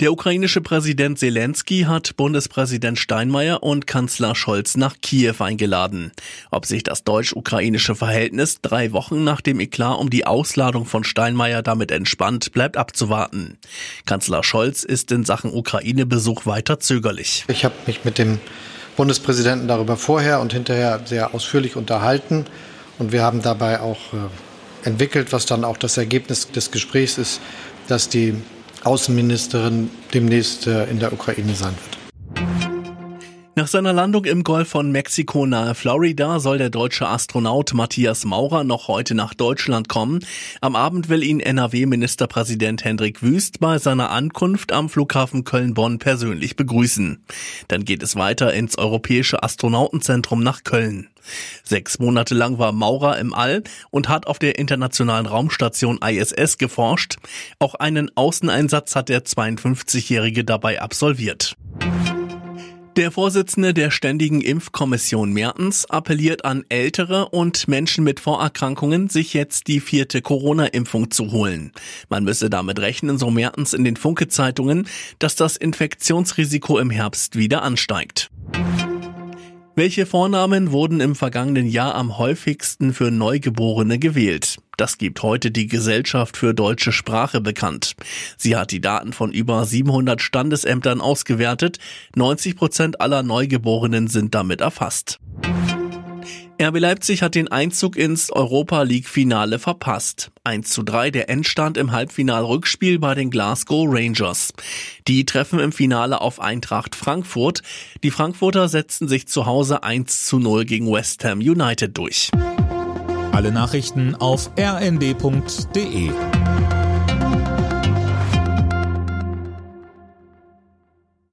Der ukrainische Präsident Zelensky hat Bundespräsident Steinmeier und Kanzler Scholz nach Kiew eingeladen. Ob sich das deutsch-ukrainische Verhältnis drei Wochen nach dem Eklat um die Ausladung von Steinmeier damit entspannt, bleibt abzuwarten. Kanzler Scholz ist in Sachen Ukraine-Besuch weiter zögerlich. Ich habe mich mit dem Bundespräsidenten darüber vorher und hinterher sehr ausführlich unterhalten und wir haben dabei auch äh, entwickelt, was dann auch das Ergebnis des Gesprächs ist, dass die Außenministerin demnächst äh, in der Ukraine sein wird. Nach seiner Landung im Golf von Mexiko nahe Florida soll der deutsche Astronaut Matthias Maurer noch heute nach Deutschland kommen. Am Abend will ihn NRW-Ministerpräsident Hendrik Wüst bei seiner Ankunft am Flughafen Köln-Bonn persönlich begrüßen. Dann geht es weiter ins Europäische Astronautenzentrum nach Köln. Sechs Monate lang war Maurer im All und hat auf der internationalen Raumstation ISS geforscht. Auch einen Außeneinsatz hat der 52-Jährige dabei absolviert. Der Vorsitzende der Ständigen Impfkommission Mertens appelliert an Ältere und Menschen mit Vorerkrankungen, sich jetzt die vierte Corona-Impfung zu holen. Man müsse damit rechnen, so Mertens in den Funke-Zeitungen, dass das Infektionsrisiko im Herbst wieder ansteigt. Welche Vornamen wurden im vergangenen Jahr am häufigsten für Neugeborene gewählt? Das gibt heute die Gesellschaft für deutsche Sprache bekannt. Sie hat die Daten von über 700 Standesämtern ausgewertet. 90 Prozent aller Neugeborenen sind damit erfasst. RB Leipzig hat den Einzug ins Europa League Finale verpasst. 1 zu 3 der Endstand im Halbfinal-Rückspiel bei den Glasgow Rangers. Die treffen im Finale auf Eintracht Frankfurt. Die Frankfurter setzten sich zu Hause 1 zu 0 gegen West Ham United durch. Alle Nachrichten auf rnd.de